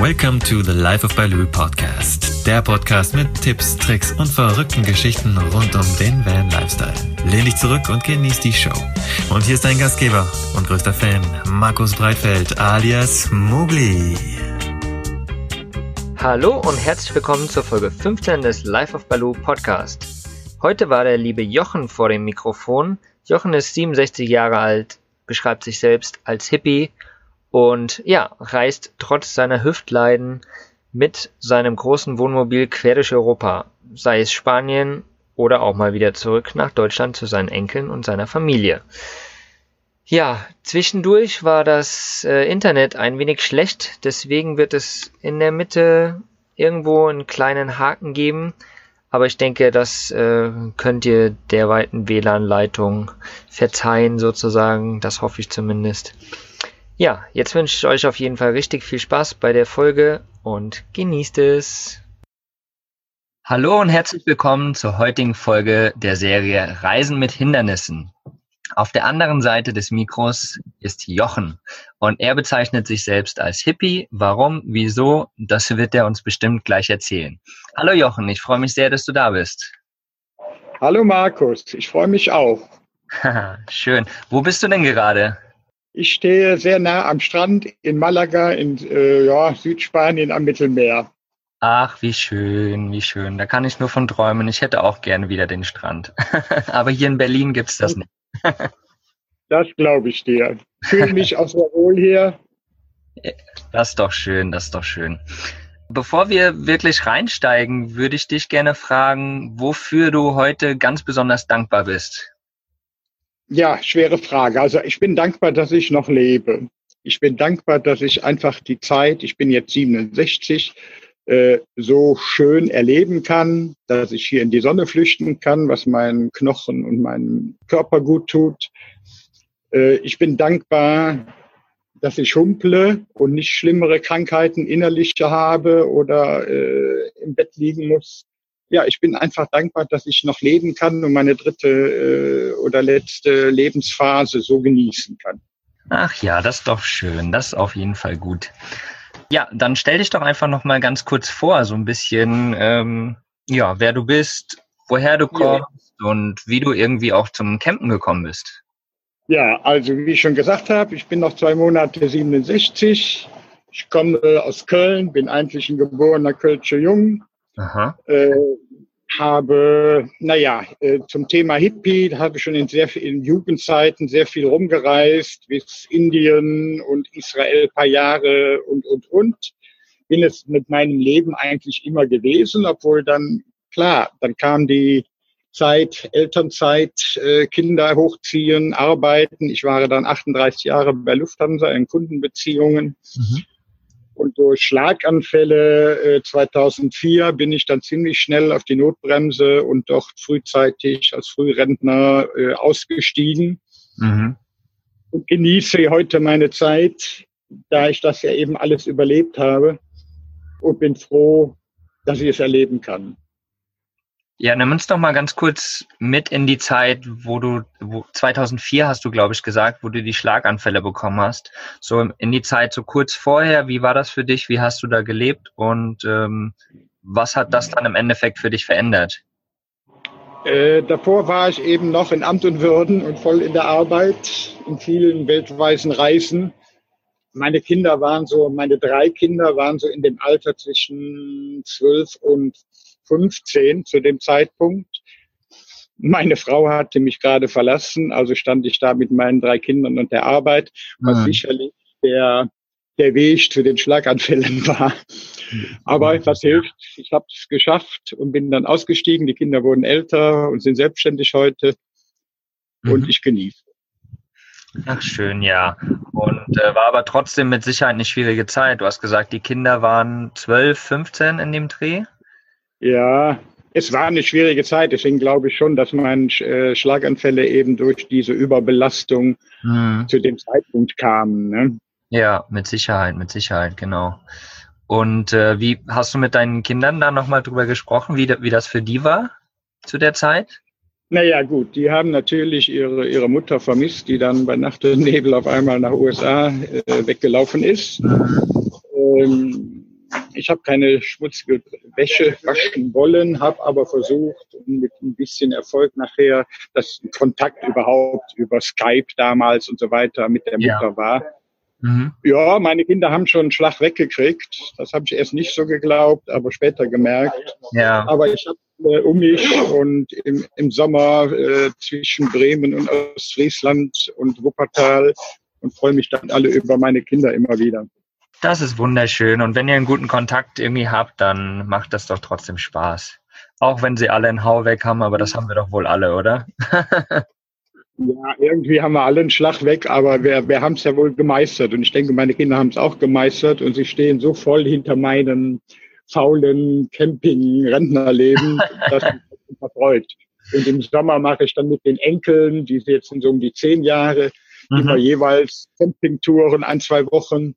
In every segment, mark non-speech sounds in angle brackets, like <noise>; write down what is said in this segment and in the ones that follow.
Welcome to the Life of Baloo Podcast. Der Podcast mit Tipps, Tricks und verrückten Geschichten rund um den Van Lifestyle. Lehn dich zurück und genieß die Show. Und hier ist dein Gastgeber und größter Fan, Markus Breitfeld alias Mugli. Hallo und herzlich willkommen zur Folge 15 des Life of Baloo Podcast. Heute war der liebe Jochen vor dem Mikrofon. Jochen ist 67 Jahre alt, beschreibt sich selbst als Hippie und ja, reist trotz seiner Hüftleiden mit seinem großen Wohnmobil quer durch Europa, sei es Spanien oder auch mal wieder zurück nach Deutschland zu seinen Enkeln und seiner Familie. Ja, zwischendurch war das äh, Internet ein wenig schlecht, deswegen wird es in der Mitte irgendwo einen kleinen Haken geben, aber ich denke, das äh, könnt ihr der weiten WLAN-Leitung verzeihen sozusagen, das hoffe ich zumindest. Ja, jetzt wünsche ich euch auf jeden Fall richtig viel Spaß bei der Folge und genießt es. Hallo und herzlich willkommen zur heutigen Folge der Serie Reisen mit Hindernissen. Auf der anderen Seite des Mikros ist Jochen und er bezeichnet sich selbst als Hippie. Warum, wieso, das wird er uns bestimmt gleich erzählen. Hallo Jochen, ich freue mich sehr, dass du da bist. Hallo Markus, ich freue mich auch. <laughs> Schön. Wo bist du denn gerade? Ich stehe sehr nah am Strand in Malaga in äh, ja, Südspanien am Mittelmeer. Ach, wie schön, wie schön. Da kann ich nur von träumen. Ich hätte auch gerne wieder den Strand. <laughs> Aber hier in Berlin gibt es das nicht. <laughs> das glaube ich dir. Fühle mich auch sehr wohl hier. Das ist doch schön, das ist doch schön. Bevor wir wirklich reinsteigen, würde ich dich gerne fragen, wofür du heute ganz besonders dankbar bist. Ja, schwere Frage. Also ich bin dankbar, dass ich noch lebe. Ich bin dankbar, dass ich einfach die Zeit, ich bin jetzt 67, äh, so schön erleben kann, dass ich hier in die Sonne flüchten kann, was meinen Knochen und meinem Körper gut tut. Äh, ich bin dankbar, dass ich humple und nicht schlimmere Krankheiten innerliche habe oder äh, im Bett liegen muss ja, ich bin einfach dankbar, dass ich noch leben kann und meine dritte äh, oder letzte Lebensphase so genießen kann. Ach ja, das ist doch schön. Das ist auf jeden Fall gut. Ja, dann stell dich doch einfach noch mal ganz kurz vor, so ein bisschen, ähm, ja, wer du bist, woher du kommst ja. und wie du irgendwie auch zum Campen gekommen bist. Ja, also wie ich schon gesagt habe, ich bin noch zwei Monate 67. Ich komme aus Köln, bin eigentlich ein geborener Kölscher Jung, Aha. Äh, habe, naja, äh, zum Thema Hippie habe ich schon in sehr vielen Jugendzeiten sehr viel rumgereist, bis Indien und Israel paar Jahre und, und, und. Bin es mit meinem Leben eigentlich immer gewesen, obwohl dann, klar, dann kam die Zeit, Elternzeit, äh, Kinder hochziehen, arbeiten. Ich war dann 38 Jahre bei Lufthansa in Kundenbeziehungen. Mhm. Und durch Schlaganfälle äh, 2004 bin ich dann ziemlich schnell auf die Notbremse und dort frühzeitig als Frührentner äh, ausgestiegen. Mhm. Und genieße heute meine Zeit, da ich das ja eben alles überlebt habe und bin froh, dass ich es erleben kann. Ja, nimm uns doch mal ganz kurz mit in die Zeit, wo du, wo 2004 hast du, glaube ich, gesagt, wo du die Schlaganfälle bekommen hast. So in die Zeit so kurz vorher, wie war das für dich? Wie hast du da gelebt? Und ähm, was hat das dann im Endeffekt für dich verändert? Äh, davor war ich eben noch in Amt und Würden und voll in der Arbeit, in vielen weltweiten Reisen. Meine Kinder waren so, meine drei Kinder waren so in dem Alter zwischen zwölf und 15 zu dem Zeitpunkt. Meine Frau hatte mich gerade verlassen, also stand ich da mit meinen drei Kindern und der Arbeit, was mhm. sicherlich der, der Weg zu den Schlaganfällen <laughs> war. Aber was hilft? Ich habe es geschafft und bin dann ausgestiegen. Die Kinder wurden älter und sind selbstständig heute und mhm. ich genieße. Ach schön, ja. Und äh, war aber trotzdem mit Sicherheit eine schwierige Zeit. Du hast gesagt, die Kinder waren 12, 15 in dem Dreh? Ja, es war eine schwierige Zeit. Deswegen glaube ich schon, dass man äh, Schlaganfälle eben durch diese Überbelastung mhm. zu dem Zeitpunkt kamen. Ne? Ja, mit Sicherheit, mit Sicherheit, genau. Und äh, wie hast du mit deinen Kindern da nochmal drüber gesprochen, wie, wie das für die war zu der Zeit? Naja, gut, die haben natürlich ihre, ihre Mutter vermisst, die dann bei Nacht und Nebel auf einmal nach USA äh, weggelaufen ist. Mhm. Ähm, ich habe keine schmutzige Wäsche waschen wollen, habe aber versucht mit ein bisschen Erfolg nachher, dass Kontakt überhaupt über Skype damals und so weiter mit der Mutter ja. war. Mhm. Ja, meine Kinder haben schon einen Schlag weggekriegt. Das habe ich erst nicht so geglaubt, aber später gemerkt. Ja. Aber ich habe äh, um mich und im, im Sommer äh, zwischen Bremen und Ostfriesland und Wuppertal und freue mich dann alle über meine Kinder immer wieder. Das ist wunderschön. Und wenn ihr einen guten Kontakt irgendwie habt, dann macht das doch trotzdem Spaß. Auch wenn sie alle einen Hau weg haben, aber das haben wir doch wohl alle, oder? <laughs> ja, irgendwie haben wir alle einen Schlag weg, aber wir, wir haben es ja wohl gemeistert. Und ich denke, meine Kinder haben es auch gemeistert und sie stehen so voll hinter meinem faulen Camping-Rentnerleben, <laughs> dass mich verfreut. Und im Sommer mache ich dann mit den Enkeln, die jetzt sind so um die zehn Jahre, mhm. immer jeweils Campingtouren, ein, zwei Wochen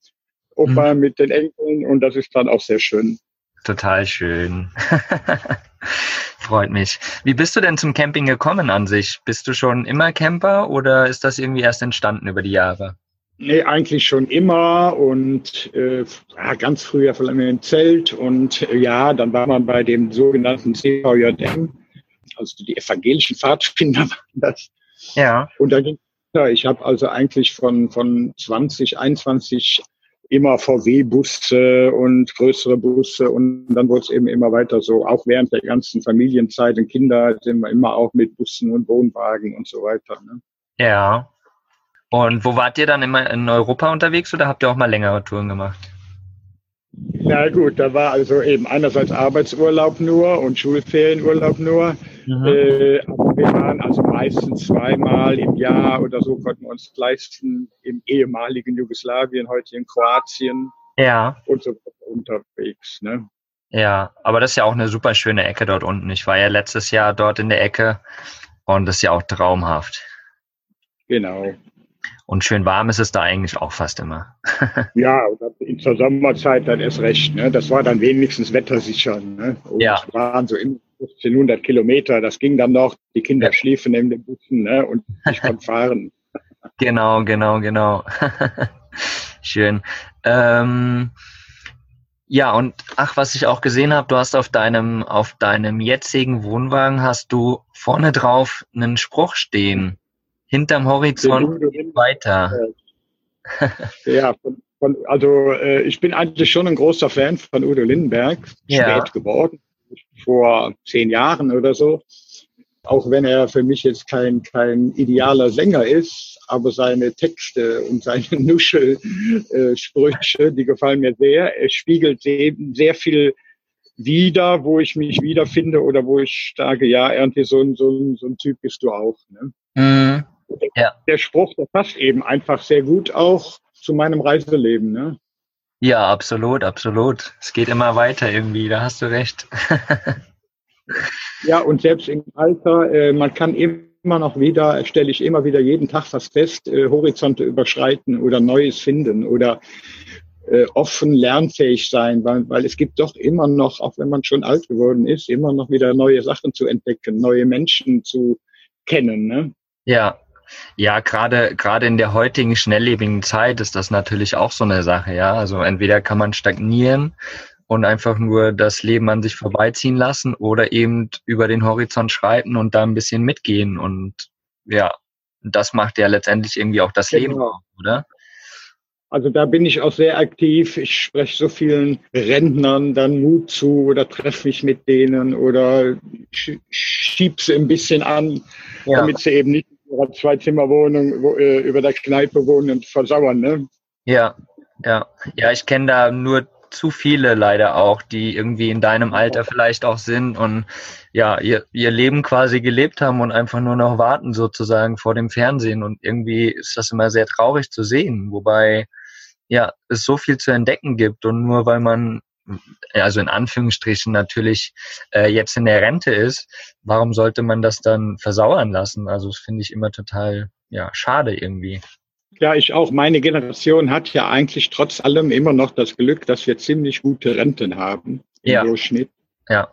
Opa mhm. mit den Enkeln und das ist dann auch sehr schön. Total schön. <laughs> Freut mich. Wie bist du denn zum Camping gekommen an sich? Bist du schon immer Camper oder ist das irgendwie erst entstanden über die Jahre? Nee, eigentlich schon immer und äh, ja, ganz früher vor allem im Zelt und äh, ja, dann war man bei dem sogenannten CVJM, also die evangelischen Pfadfinder <laughs> waren das. Ja. Und da ging ja, ich habe also eigentlich von, von 20, 21 immer VW-Busse und größere Busse und dann wurde es eben immer weiter so. Auch während der ganzen Familienzeit und Kinder sind wir immer auch mit Bussen und Wohnwagen und so weiter. Ne? Ja. Und wo wart ihr dann immer in Europa unterwegs oder habt ihr auch mal längere Touren gemacht? Na gut, da war also eben einerseits Arbeitsurlaub nur und Schulferienurlaub nur. Mhm. Äh, aber wir waren also meistens zweimal im Jahr oder so konnten wir uns leisten im ehemaligen Jugoslawien, heute in Kroatien. Ja. Und so unterwegs. Ne? Ja, aber das ist ja auch eine super schöne Ecke dort unten. Ich war ja letztes Jahr dort in der Ecke und das ist ja auch traumhaft. Genau. Und schön warm ist es da eigentlich auch fast immer. <laughs> ja, in zur Sommerzeit dann erst recht. Ne? Das war dann wenigstens wettersicher. Ne? Und ja. Es waren so immer 1500 Kilometer, das ging dann noch. Die Kinder ja. schliefen neben den Bussen ne? und ich konnte <laughs> fahren. genau, genau, genau. <laughs> Schön. Ähm, ja, und ach, was ich auch gesehen habe, du hast auf deinem, auf deinem jetzigen Wohnwagen hast du vorne drauf einen Spruch stehen. Hinterm Horizont weiter. ja, von, von, also äh, ich bin eigentlich schon ein großer Fan von Udo Lindenberg, ja. spät geworden, vor zehn Jahren oder so. Auch wenn er für mich jetzt kein, kein idealer Sänger ist, aber seine Texte und seine <laughs> Nuschelsprüche, äh, die gefallen mir sehr. Er spiegelt eben sehr viel wieder, wo ich mich wiederfinde oder wo ich sage, ja, irgendwie so ein, so ein, so ein Typ bist du auch. Ne? Mhm. Ja. Der Spruch, der passt eben einfach sehr gut auch zu meinem Reiseleben. Ne? Ja, absolut, absolut. Es geht immer weiter irgendwie, da hast du recht. ja, und selbst im Alter, äh, man kann immer noch wieder, stelle ich immer wieder jeden Tag was fest, äh, Horizonte überschreiten oder Neues finden oder äh, offen lernfähig sein, weil, weil es gibt doch immer noch, auch wenn man schon alt geworden ist, immer noch wieder neue Sachen zu entdecken, neue Menschen zu kennen. Ne? Ja, ja, gerade gerade in der heutigen schnelllebigen Zeit ist das natürlich auch so eine Sache, ja. Also entweder kann man stagnieren und einfach nur das Leben an sich vorbeiziehen lassen oder eben über den Horizont schreiten und da ein bisschen mitgehen und ja, das macht ja letztendlich irgendwie auch das genau. Leben, oder? Also da bin ich auch sehr aktiv. Ich spreche so vielen Rentnern dann Mut zu oder treffe mich mit denen oder schieb sie ein bisschen an, ja. damit sie eben nicht ihrer Zwei-Zimmer-Wohnung wo, äh, über der Kneipe wohnen und versauern, ne? Ja, ja. Ja, ich kenne da nur zu viele leider auch, die irgendwie in deinem Alter vielleicht auch sind und ja, ihr, ihr Leben quasi gelebt haben und einfach nur noch warten sozusagen vor dem Fernsehen. Und irgendwie ist das immer sehr traurig zu sehen, wobei ja, es so viel zu entdecken gibt und nur weil man also in Anführungsstrichen natürlich äh, jetzt in der Rente ist, warum sollte man das dann versauern lassen? Also das finde ich immer total ja schade irgendwie. Ja, ich auch. Meine Generation hat ja eigentlich trotz allem immer noch das Glück, dass wir ziemlich gute Renten haben im ja. Durchschnitt. Ja.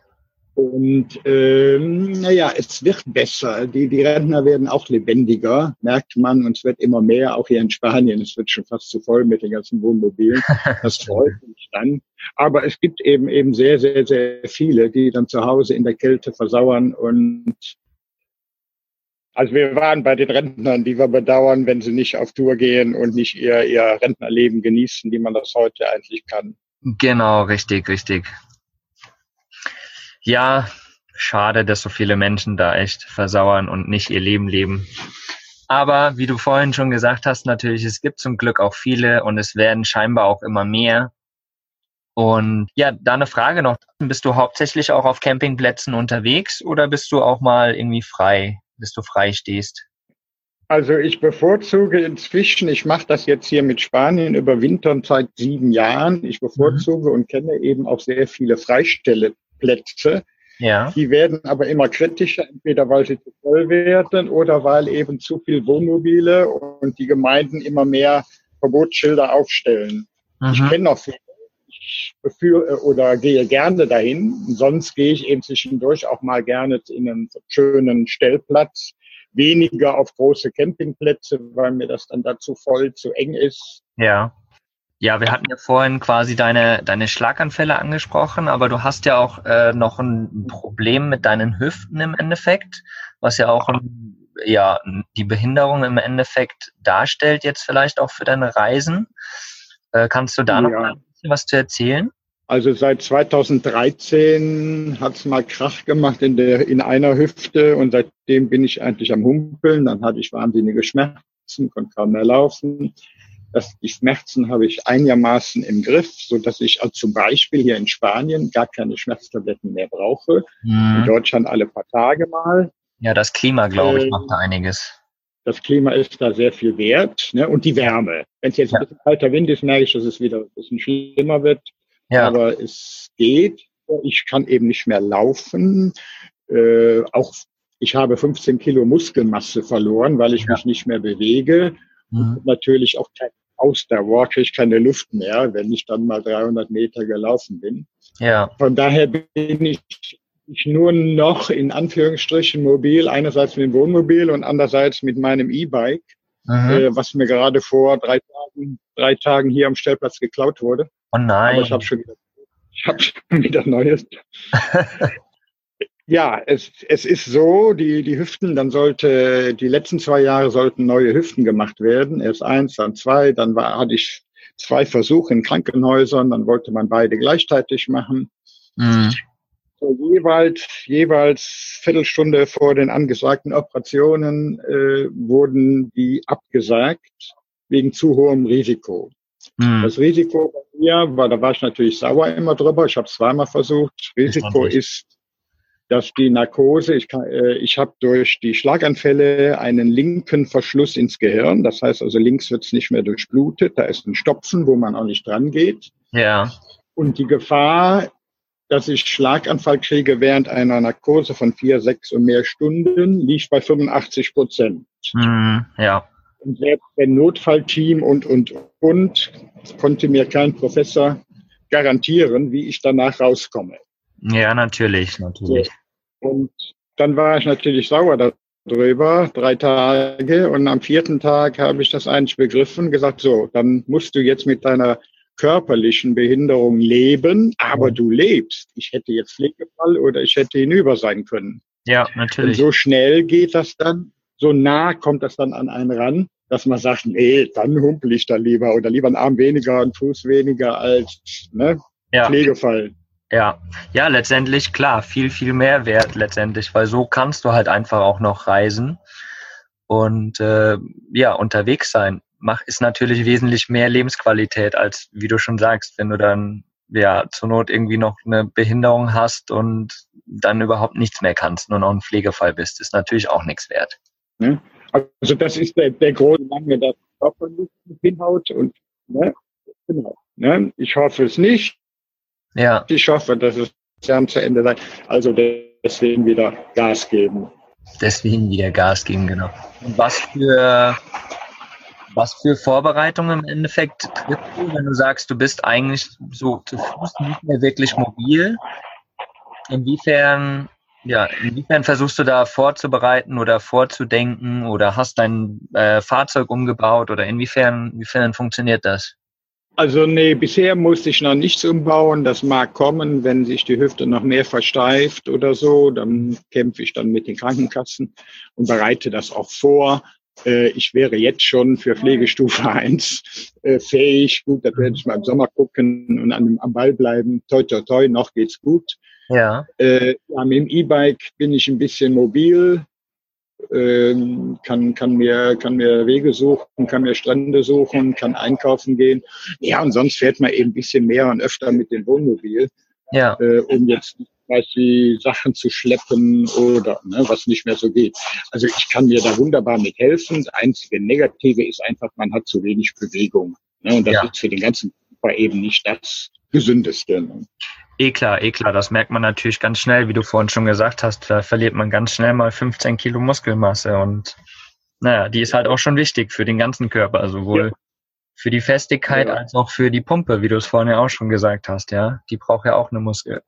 Und ähm, naja, es wird besser. Die, die Rentner werden auch lebendiger, merkt man. Und es wird immer mehr, auch hier in Spanien. Es wird schon fast zu voll mit den ganzen Wohnmobilen. <laughs> Das freut mich dann. Aber es gibt eben eben sehr, sehr, sehr viele, die dann zu Hause in der Kälte versauern. Und also wir waren bei den Rentnern, die wir bedauern, wenn sie nicht auf Tour gehen und nicht ihr, ihr Rentnerleben genießen, wie man das heute eigentlich kann. Genau, richtig, richtig ja, schade, dass so viele Menschen da echt versauern und nicht ihr Leben leben. Aber wie du vorhin schon gesagt hast, natürlich, es gibt zum Glück auch viele und es werden scheinbar auch immer mehr. Und ja, da eine Frage noch. Bist du hauptsächlich auch auf Campingplätzen unterwegs oder bist du auch mal irgendwie frei, bis du frei stehst? Also ich bevorzuge inzwischen, ich mache das jetzt hier mit Spanien über Wintern seit sieben Jahren. Ich bevorzuge mhm. und kenne eben auch sehr viele Freistelle, Plätze. Ja. Die werden aber immer kritischer, entweder weil sie zu voll werden oder weil eben zu viel Wohnmobile und die Gemeinden immer mehr Verbotsschilder aufstellen. Mhm. Ich kenne noch viele. Ich beführe oder gehe gerne dahin. Sonst gehe ich eben zwischendurch auch mal gerne in einen schönen Stellplatz. Weniger auf große Campingplätze, weil mir das dann dazu voll zu eng ist. Ja. Ja, wir hatten ja vorhin quasi deine, deine Schlaganfälle angesprochen, aber du hast ja auch äh, noch ein Problem mit deinen Hüften im Endeffekt, was ja auch ein, ja, die Behinderung im Endeffekt darstellt, jetzt vielleicht auch für deine Reisen. Äh, kannst du da ja. noch ein bisschen was zu erzählen? Also seit 2013 hat's mal Krach gemacht in, der, in einer Hüfte und seitdem bin ich eigentlich am Humpeln. Dann hatte ich wahnsinnige Schmerzen, konnte kaum mehr laufen. Das, die Schmerzen habe ich einigermaßen im Griff, so dass ich also zum Beispiel hier in Spanien gar keine Schmerztabletten mehr brauche. Mhm. In Deutschland alle paar Tage mal. Ja, das Klima, glaube ich, macht da einiges. Das Klima ist da sehr viel wert ne? und die Wärme. Wenn es jetzt ja. ein bisschen kalter Wind ist, merke ich, dass es wieder ein bisschen schlimmer wird. Ja. Aber es geht. Ich kann eben nicht mehr laufen. Äh, auch ich habe 15 Kilo Muskelmasse verloren, weil ich ja. mich nicht mehr bewege. Mhm. Und natürlich auch kein Ausdauer, kriege ich keine Luft mehr, wenn ich dann mal 300 Meter gelaufen bin. Ja. Von daher bin ich, ich nur noch in Anführungsstrichen mobil, einerseits mit dem Wohnmobil und andererseits mit meinem E-Bike, mhm. äh, was mir gerade vor drei Tagen, drei Tagen hier am Stellplatz geklaut wurde. Oh nein. Aber ich habe schon wieder, ich habe schon wieder Neues. <laughs> Ja, es, es ist so, die, die Hüften, dann sollte, die letzten zwei Jahre sollten neue Hüften gemacht werden. Erst eins, dann zwei, dann war, hatte ich zwei Versuche in Krankenhäusern, dann wollte man beide gleichzeitig machen. Mhm. So, jeweils, jeweils Viertelstunde vor den angesagten Operationen äh, wurden die abgesagt wegen zu hohem Risiko. Mhm. Das Risiko bei mir war, da war ich natürlich sauer immer drüber. Ich habe zweimal versucht. Risiko ist dass die Narkose, ich, kann, äh, ich habe durch die Schlaganfälle einen linken Verschluss ins Gehirn. Das heißt also, links wird es nicht mehr durchblutet. Da ist ein Stopfen, wo man auch nicht dran geht. Ja. Und die Gefahr, dass ich Schlaganfall kriege während einer Narkose von vier, sechs und mehr Stunden, liegt bei 85 Prozent. Mhm, ja. Und selbst ein Notfallteam und, und, und konnte mir kein Professor garantieren, wie ich danach rauskomme. Ja, natürlich, natürlich. Und dann war ich natürlich sauer darüber, drei Tage. Und am vierten Tag habe ich das eigentlich begriffen, gesagt, so, dann musst du jetzt mit deiner körperlichen Behinderung leben, aber du lebst. Ich hätte jetzt Pflegefall oder ich hätte hinüber sein können. Ja, natürlich. Und so schnell geht das dann, so nah kommt das dann an einen ran, dass man sagt, nee, dann humpel ich da lieber oder lieber einen Arm weniger, einen Fuß weniger als ne, ja. Pflegefall. Ja, ja, letztendlich klar, viel, viel mehr wert letztendlich, weil so kannst du halt einfach auch noch reisen und äh, ja, unterwegs sein. Mach, ist natürlich wesentlich mehr Lebensqualität, als wie du schon sagst, wenn du dann ja zur Not irgendwie noch eine Behinderung hast und dann überhaupt nichts mehr kannst, nur noch ein Pflegefall bist, ist natürlich auch nichts wert. Ne? Also das ist der, der Grund, lange das Körper nicht hinhaut und ne, genau. Ne? Ich hoffe es nicht. Ja. Ich hoffe, dass es Jahr zu Ende sein. Also deswegen wieder Gas geben. Deswegen wieder Gas geben, genau. Und was für, was für Vorbereitungen im Endeffekt triffst du, wenn du sagst, du bist eigentlich so zu Fuß nicht mehr wirklich mobil? inwiefern, ja, inwiefern versuchst du da vorzubereiten oder vorzudenken oder hast dein äh, Fahrzeug umgebaut oder inwiefern, inwiefern funktioniert das? Also nee, bisher musste ich noch nichts umbauen. Das mag kommen, wenn sich die Hüfte noch mehr versteift oder so. Dann kämpfe ich dann mit den Krankenkassen und bereite das auch vor. Äh, ich wäre jetzt schon für Pflegestufe <laughs> 1 äh, fähig. Gut, da werde ich mal im Sommer gucken und an, am Ball bleiben. Toi, toi, toi, noch geht's gut. Ja. Äh, ja mit dem E-Bike bin ich ein bisschen mobil ähm, kann, kann, mir, kann mir Wege suchen, kann mir Strände suchen, kann einkaufen gehen. Ja, und sonst fährt man eben ein bisschen mehr und öfter mit dem Wohnmobil, ja. äh, um jetzt quasi Sachen zu schleppen oder ne, was nicht mehr so geht. Also ich kann mir da wunderbar mit helfen. Das einzige Negative ist einfach, man hat zu wenig Bewegung. Ne, und das ja. ist für den ganzen Körper eben nicht das Gesündeste. Ne? Eh klar, eh klar, das merkt man natürlich ganz schnell, wie du vorhin schon gesagt hast, da verliert man ganz schnell mal 15 Kilo Muskelmasse und naja, die ist halt auch schon wichtig für den ganzen Körper, sowohl ja. für die Festigkeit ja. als auch für die Pumpe, wie du es vorhin ja auch schon gesagt hast, ja. Die braucht ja auch eine Muskel.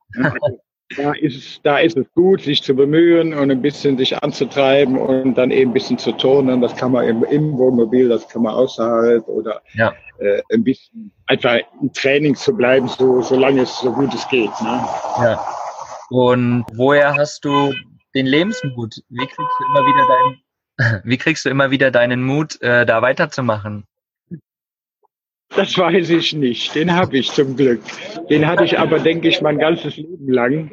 Da ist, da ist es gut, sich zu bemühen und ein bisschen sich anzutreiben und dann eben ein bisschen zu turnen. Das kann man im, im Wohnmobil, das kann man außerhalb oder ja. äh, ein bisschen einfach im Training zu bleiben, so, solange es so gut es geht. Ne? Ja. Und woher hast du den Lebensmut? Wie kriegst du immer wieder deinen, <laughs> wie kriegst du immer wieder deinen Mut, äh, da weiterzumachen? Das weiß ich nicht. Den habe ich zum Glück. Den hatte ich aber, denke ich, mein ganzes Leben lang.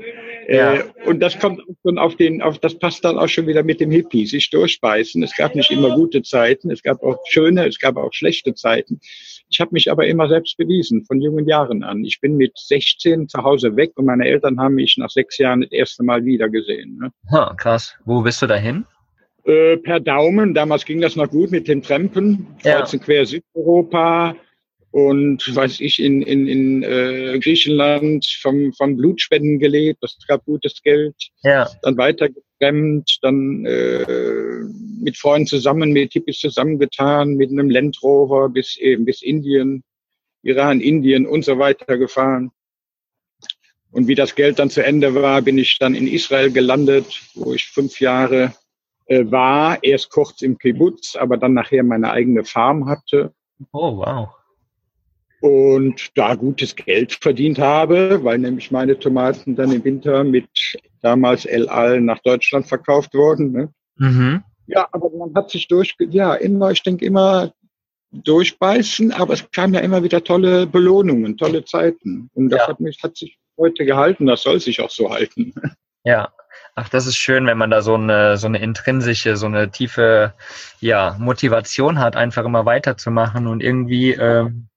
Ja. Äh, und das kommt schon auf den, auf, das passt dann auch schon wieder mit dem Hippie, sich durchbeißen. Es gab nicht immer gute Zeiten, es gab auch schöne, es gab auch schlechte Zeiten. Ich habe mich aber immer selbst bewiesen, von jungen Jahren an. Ich bin mit 16 zu Hause weg und meine Eltern haben mich nach sechs Jahren das erste Mal wiedergesehen. Ne? Ha, krass. Wo bist du dahin? Äh, per Daumen. Damals ging das noch gut mit den Trampen. Ja. Kreuz und quer Südeuropa und weiß ich in in, in äh, Griechenland vom vom Blutspenden gelebt, das gab gutes Geld. Ja. Dann weiter getrennt, dann äh, mit Freunden zusammen, mit Hippies zusammengetan, mit einem Land Rover bis eben bis Indien, Iran, Indien und so weiter gefahren. Und wie das Geld dann zu Ende war, bin ich dann in Israel gelandet, wo ich fünf Jahre äh, war, erst kurz im Kibbutz, aber dann nachher meine eigene Farm hatte. Oh, wow und da gutes Geld verdient habe, weil nämlich meine Tomaten dann im Winter mit damals El Al nach Deutschland verkauft wurden. Ne? Mhm. Ja, aber man hat sich durch, ja, immer, ich denke immer durchbeißen, aber es kamen ja immer wieder tolle Belohnungen, tolle Zeiten. Und das ja. hat mich, hat sich heute gehalten, das soll sich auch so halten. Ja, Ach, das ist schön, wenn man da so eine, so eine intrinsische, so eine tiefe, ja, Motivation hat, einfach immer weiterzumachen und irgendwie, ähm,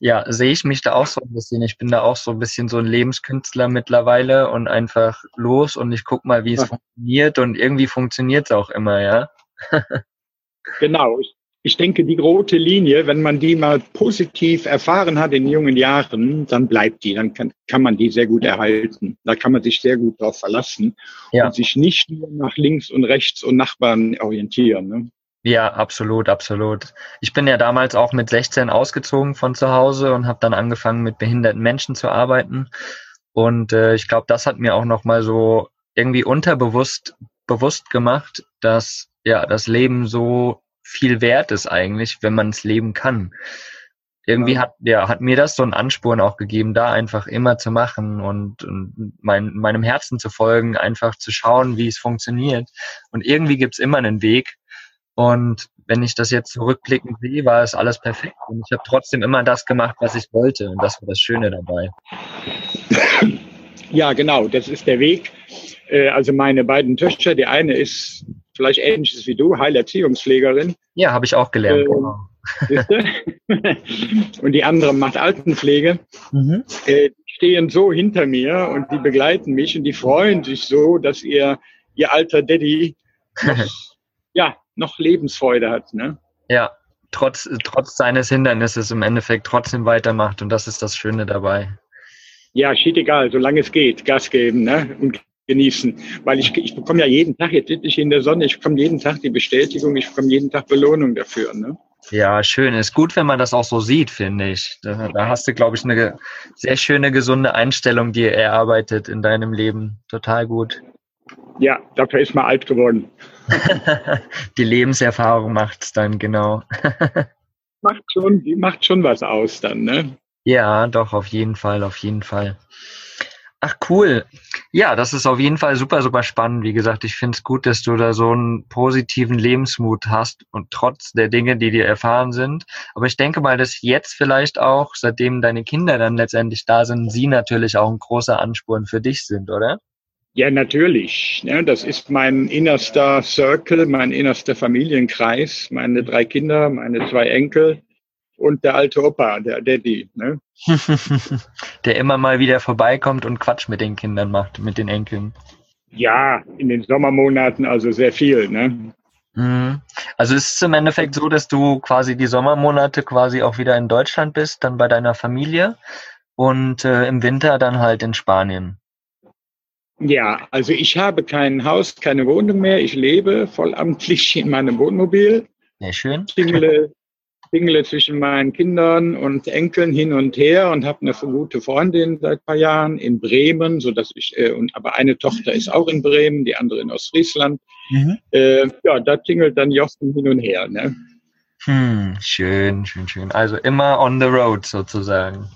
ja, sehe ich mich da auch so ein bisschen. Ich bin da auch so ein bisschen so ein Lebenskünstler mittlerweile und einfach los und ich guck mal, wie es ja. funktioniert und irgendwie funktioniert es auch immer, ja. <laughs> genau. Ich, ich denke, die rote Linie, wenn man die mal positiv erfahren hat in jungen Jahren, dann bleibt die, dann kann, kann man die sehr gut erhalten. Da kann man sich sehr gut drauf verlassen ja. und sich nicht nur nach links und rechts und Nachbarn orientieren. Ne? Ja, absolut, absolut. Ich bin ja damals auch mit 16 ausgezogen von zu Hause und habe dann angefangen mit behinderten Menschen zu arbeiten. Und äh, ich glaube, das hat mir auch nochmal so irgendwie unterbewusst bewusst gemacht, dass ja das Leben so viel wert ist eigentlich, wenn man es leben kann. Irgendwie ja. hat ja hat mir das so einen Ansporn auch gegeben, da einfach immer zu machen und, und mein, meinem Herzen zu folgen, einfach zu schauen, wie es funktioniert. Und irgendwie gibt's immer einen Weg, und wenn ich das jetzt zurückblickend sehe, war es alles perfekt. Und ich habe trotzdem immer das gemacht, was ich wollte. Und das war das Schöne dabei. Ja, genau, das ist der Weg. Äh, also meine beiden Töchter, die eine ist vielleicht ähnliches wie du, Heilerziehungspflegerin. Ja, habe ich auch gelernt. Äh, <laughs> und die andere macht Altenpflege. Mhm. Äh, stehen so hinter mir und die begleiten mich und die freuen sich so, dass ihr, ihr alter Daddy noch, <laughs> ja, noch Lebensfreude hat. Ne? Ja, trotz, trotz seines Hindernisses im Endeffekt trotzdem weitermacht und das ist das Schöne dabei. Ja, steht egal, solange es geht, Gas geben ne? und genießen. Weil ich, ich bekomme ja jeden Tag, jetzt sitze ich in der Sonne, ich bekomme jeden Tag die Bestätigung, ich bekomme jeden Tag Belohnung dafür. Ne? Ja, schön. Ist gut, wenn man das auch so sieht, finde ich. Da, da hast du, glaube ich, eine sehr schöne, gesunde Einstellung, die erarbeitet in deinem Leben. Total gut. Ja, dafür ist man alt geworden. <laughs> die Lebenserfahrung macht es dann, genau. <laughs> macht schon, macht schon was aus dann, ne? Ja, doch, auf jeden Fall, auf jeden Fall. Ach cool. Ja, das ist auf jeden Fall super, super spannend. Wie gesagt, ich finde es gut, dass du da so einen positiven Lebensmut hast und trotz der Dinge, die dir erfahren sind. Aber ich denke mal, dass jetzt vielleicht auch, seitdem deine Kinder dann letztendlich da sind, sie natürlich auch ein großer Ansporn für dich sind, oder? Ja, natürlich. Ja, das ist mein innerster Circle, mein innerster Familienkreis, meine drei Kinder, meine zwei Enkel und der alte Opa, der Daddy. Ne? <laughs> der immer mal wieder vorbeikommt und Quatsch mit den Kindern macht, mit den Enkeln. Ja, in den Sommermonaten also sehr viel. Ne? Mhm. Also ist es im Endeffekt so, dass du quasi die Sommermonate quasi auch wieder in Deutschland bist, dann bei deiner Familie und äh, im Winter dann halt in Spanien. Ja, also ich habe kein Haus, keine Wohnung mehr. Ich lebe vollamtlich <laughs> in meinem Wohnmobil. Sehr schön. Tingle, tingle <laughs> zwischen meinen Kindern und Enkeln hin und her und habe eine gute Freundin seit paar Jahren in Bremen, so dass ich äh, und aber eine Tochter ist auch in Bremen, die andere in Ostfriesland. Mhm. Äh, ja, da tingelt dann Jochen hin und her. Ne? Hm, schön, schön, schön. Also immer on the road sozusagen.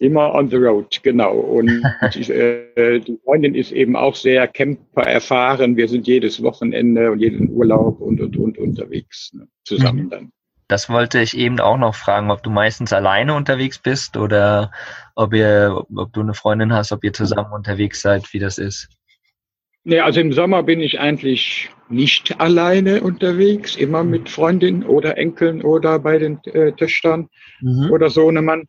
Immer on the road, genau. Und <laughs> äh, die Freundin ist eben auch sehr Camper erfahren. Wir sind jedes Wochenende und jeden Urlaub und und und unterwegs ne? zusammen mhm. dann. Das wollte ich eben auch noch fragen, ob du meistens alleine unterwegs bist oder ob ihr, ob du eine Freundin hast, ob ihr zusammen unterwegs seid, wie das ist. Nee, also im Sommer bin ich eigentlich nicht alleine unterwegs, immer mit Freundin oder Enkeln oder bei den äh, Töchtern mhm. oder Sohnemann.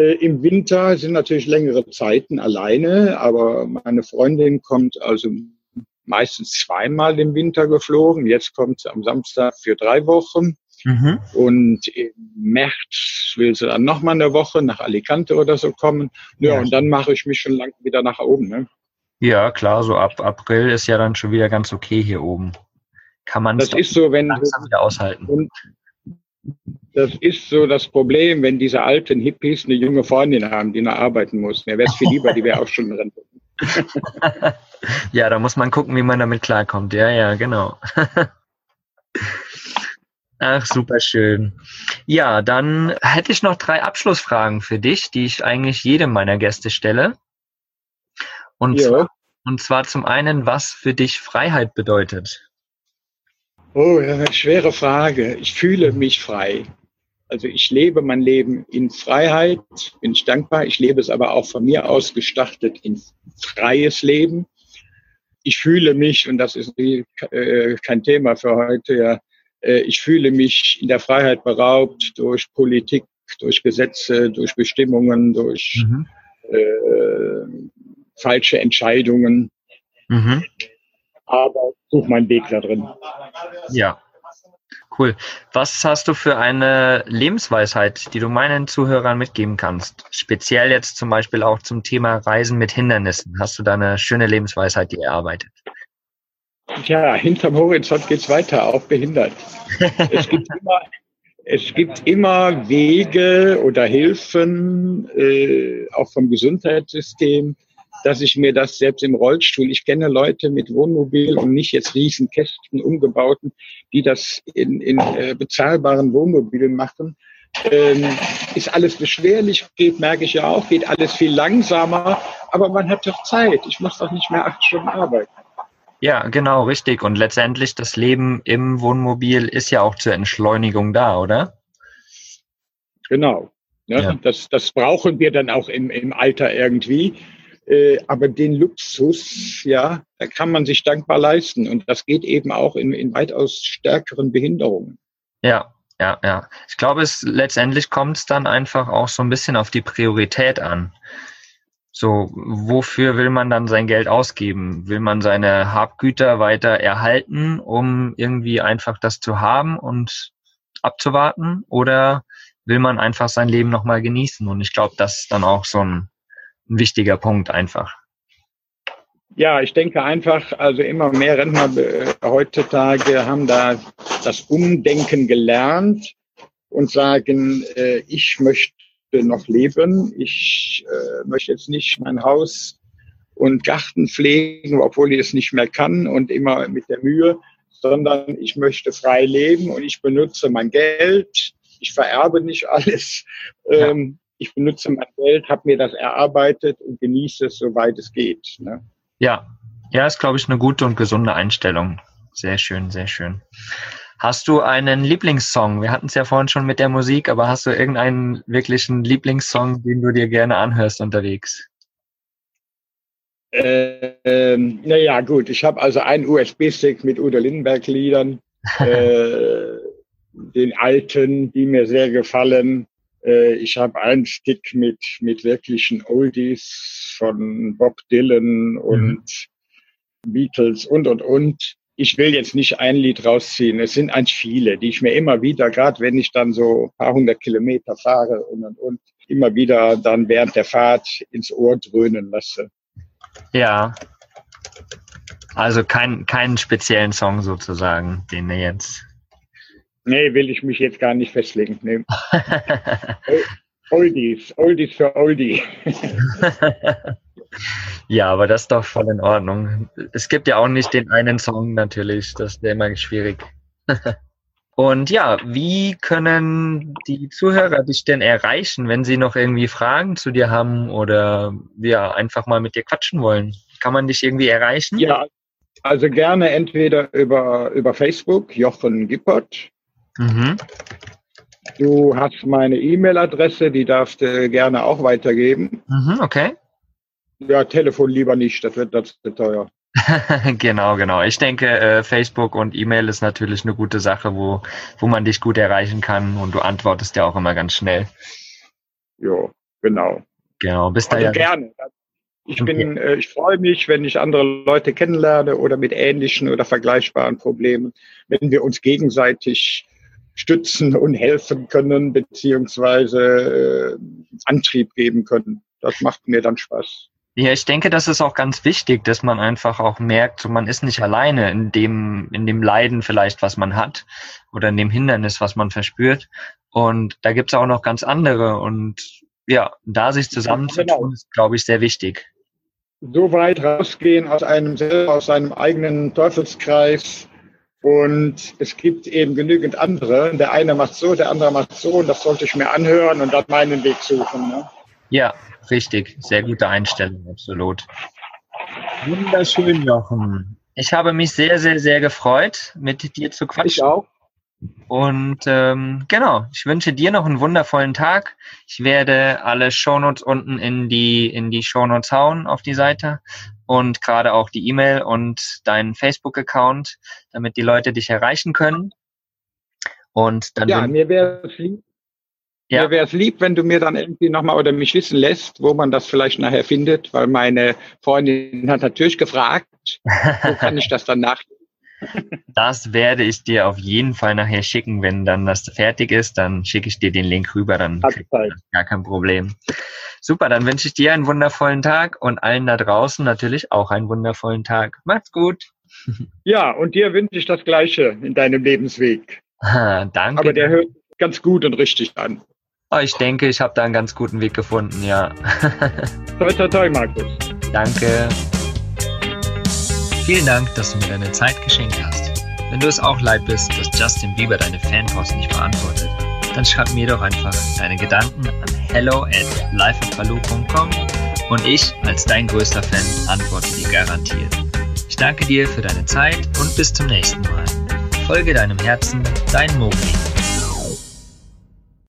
Äh, Im Winter sind natürlich längere Zeiten alleine, aber meine Freundin kommt also meistens zweimal im Winter geflogen. Jetzt kommt sie am Samstag für drei Wochen. Mhm. Und im März will sie dann noch mal eine Woche nach Alicante oder so kommen. Ja, ja. und dann mache ich mich schon lang wieder nach oben. Ne? Ja, klar, so ab April ist ja dann schon wieder ganz okay hier oben. Kann man das ist so, wenn langsam wieder aushalten. Und das ist so das Problem, wenn diese alten Hippies eine junge Freundin haben, die noch arbeiten muss. Mir wäre es viel lieber, die wäre auch schon drin. <laughs> ja, da muss man gucken, wie man damit klarkommt. Ja, ja, genau. <laughs> Ach, super schön. Ja, dann hätte ich noch drei Abschlussfragen für dich, die ich eigentlich jedem meiner Gäste stelle. Und, ja. zwar, und zwar zum einen, was für dich Freiheit bedeutet. Oh, eine schwere Frage. Ich fühle mich frei. Also ich lebe mein Leben in Freiheit, bin ich dankbar. Ich lebe es aber auch von mir aus gestartet in freies Leben. Ich fühle mich, und das ist äh, kein Thema für heute, ja, äh, ich fühle mich in der Freiheit beraubt durch Politik, durch Gesetze, durch Bestimmungen, durch mhm. äh, falsche Entscheidungen. Mhm aber suche meinen Weg da drin. Ja, cool. Was hast du für eine Lebensweisheit, die du meinen Zuhörern mitgeben kannst? Speziell jetzt zum Beispiel auch zum Thema Reisen mit Hindernissen. Hast du da eine schöne Lebensweisheit, die erarbeitet? Ja, hinterm Horizont geht es weiter, auch behindert. <laughs> es, gibt immer, es gibt immer Wege oder Hilfen, äh, auch vom Gesundheitssystem, dass ich mir das selbst im Rollstuhl, ich kenne Leute mit Wohnmobil und nicht jetzt Riesenkästen umgebauten, die das in, in äh, bezahlbaren Wohnmobilen machen. Ähm, ist alles beschwerlich, geht, merke ich ja auch, geht alles viel langsamer, aber man hat doch Zeit. Ich muss doch nicht mehr acht Stunden arbeiten. Ja, genau, richtig. Und letztendlich das Leben im Wohnmobil ist ja auch zur Entschleunigung da, oder? Genau. Ne? Ja. Das, das brauchen wir dann auch im, im Alter irgendwie. Äh, aber den Luxus, ja, da kann man sich dankbar leisten. Und das geht eben auch in, in weitaus stärkeren Behinderungen. Ja, ja, ja. Ich glaube, es letztendlich kommt es dann einfach auch so ein bisschen auf die Priorität an. So, wofür will man dann sein Geld ausgeben? Will man seine Habgüter weiter erhalten, um irgendwie einfach das zu haben und abzuwarten? Oder will man einfach sein Leben nochmal genießen? Und ich glaube, das ist dann auch so ein ein wichtiger Punkt einfach. Ja, ich denke einfach, also immer mehr Rentner äh, heutzutage haben da das Umdenken gelernt. und sagen, äh, ich möchte noch leben, ich äh, möchte jetzt nicht mein Haus und Garten pflegen, obwohl ich es nicht mehr kann und immer mit der Mühe, sondern ich möchte frei leben und ich benutze mein Geld. Ich vererbe nicht alles. Ähm, ich benutze mein Geld, habe mir das erarbeitet und genieße es, soweit es geht. Ne? Ja, ja, ist, glaube ich, eine gute und gesunde Einstellung. Sehr schön, sehr schön. Hast du einen Lieblingssong? Wir hatten es ja vorhin schon mit der Musik, aber hast du irgendeinen wirklichen Lieblingssong, den du dir gerne anhörst unterwegs? Ähm, naja, gut. Ich habe also einen USB-Stick mit Udo Lindenberg-Liedern, <laughs> äh, den alten, die mir sehr gefallen. Äh, ich habe einen Stick mit, mit wirklichen Oldies von Bob Dylan und mhm. Beatles und, und, und. Ich will jetzt nicht ein Lied rausziehen. Es sind eigentlich viele, die ich mir immer wieder, gerade wenn ich dann so ein paar hundert Kilometer fahre und, und, und, immer wieder dann während der Fahrt ins Ohr dröhnen lasse. Ja. Also kein, keinen speziellen Song sozusagen, den er jetzt. Nee, will ich mich jetzt gar nicht festlegen. Nee. <laughs> Oldies, Oldies für Oldie. <laughs> ja, aber das ist doch voll in Ordnung. Es gibt ja auch nicht den einen Song natürlich, das wäre immer schwierig. <laughs> Und ja, wie können die Zuhörer dich denn erreichen, wenn sie noch irgendwie Fragen zu dir haben oder ja, einfach mal mit dir quatschen wollen? Kann man dich irgendwie erreichen? Ja, also gerne entweder über, über Facebook, Jochen Gippert. Mhm. Du hast meine E-Mail-Adresse, die darfst du gerne auch weitergeben. Mhm, okay. Ja, Telefon lieber nicht, das wird, das wird teuer. <laughs> genau, genau. Ich denke, äh, Facebook und E-Mail ist natürlich eine gute Sache, wo, wo man dich gut erreichen kann und du antwortest ja auch immer ganz schnell. Jo, genau. Genau, bist also da ja. gerne. Ich bin, äh, ich freue mich, wenn ich andere Leute kennenlerne oder mit ähnlichen oder vergleichbaren Problemen, wenn wir uns gegenseitig stützen und helfen können, beziehungsweise äh, Antrieb geben können. Das macht mir dann Spaß. Ja, ich denke, das ist auch ganz wichtig, dass man einfach auch merkt, so man ist nicht alleine in dem, in dem Leiden vielleicht, was man hat oder in dem Hindernis, was man verspürt. Und da gibt's auch noch ganz andere. Und ja, da sich zusammenzutun, ja, genau. ist, glaube ich, sehr wichtig. So weit rausgehen aus einem aus seinem eigenen Teufelskreis. Und es gibt eben genügend andere. Der eine macht so, der andere macht so. Und das sollte ich mir anhören und dann meinen Weg suchen. Ne? Ja, richtig. Sehr gute Einstellung, absolut. Wunderschön, Jochen. Ich habe mich sehr, sehr, sehr gefreut, mit dir zu quatschen. Ich auch. Und ähm, genau, ich wünsche dir noch einen wundervollen Tag. Ich werde alle Shownotes unten in die in die Shownotes hauen auf die Seite und gerade auch die E-Mail und deinen Facebook-Account, damit die Leute dich erreichen können. Und dann ja, mir wäre es lieb, ja. Mir lieb, wenn du mir dann irgendwie nochmal oder mich wissen lässt, wo man das vielleicht nachher findet, weil meine Freundin hat natürlich gefragt, wo kann ich das dann nachlesen? <laughs> Das werde ich dir auf jeden Fall nachher schicken, wenn dann das fertig ist, dann schicke ich dir den Link rüber, dann gar kein Problem. Super, dann wünsche ich dir einen wundervollen Tag und allen da draußen natürlich auch einen wundervollen Tag. Macht's gut. <laughs> Ja, und dir wünsche ich das Gleiche in deinem Lebensweg. danke. Aber der hört ganz gut und richtig an. Oh, ich denke, ich habe da einen ganz guten Weg gefunden, ja. <laughs> toi, toi, toi, Markus. Danke. Vielen Dank, dass du mir deine Zeit geschenkt hast. Wenn du es auch leid bist, dass Justin Bieber deine Fanpost nicht beantwortet, dann schreib mir doch einfach deine Gedanken an hello at lifeofbaloo.com und ich als dein größter Fan antworte dir garantiert. Ich danke dir für deine Zeit und bis zum nächsten Mal. Folge deinem Herzen, dein Mogli.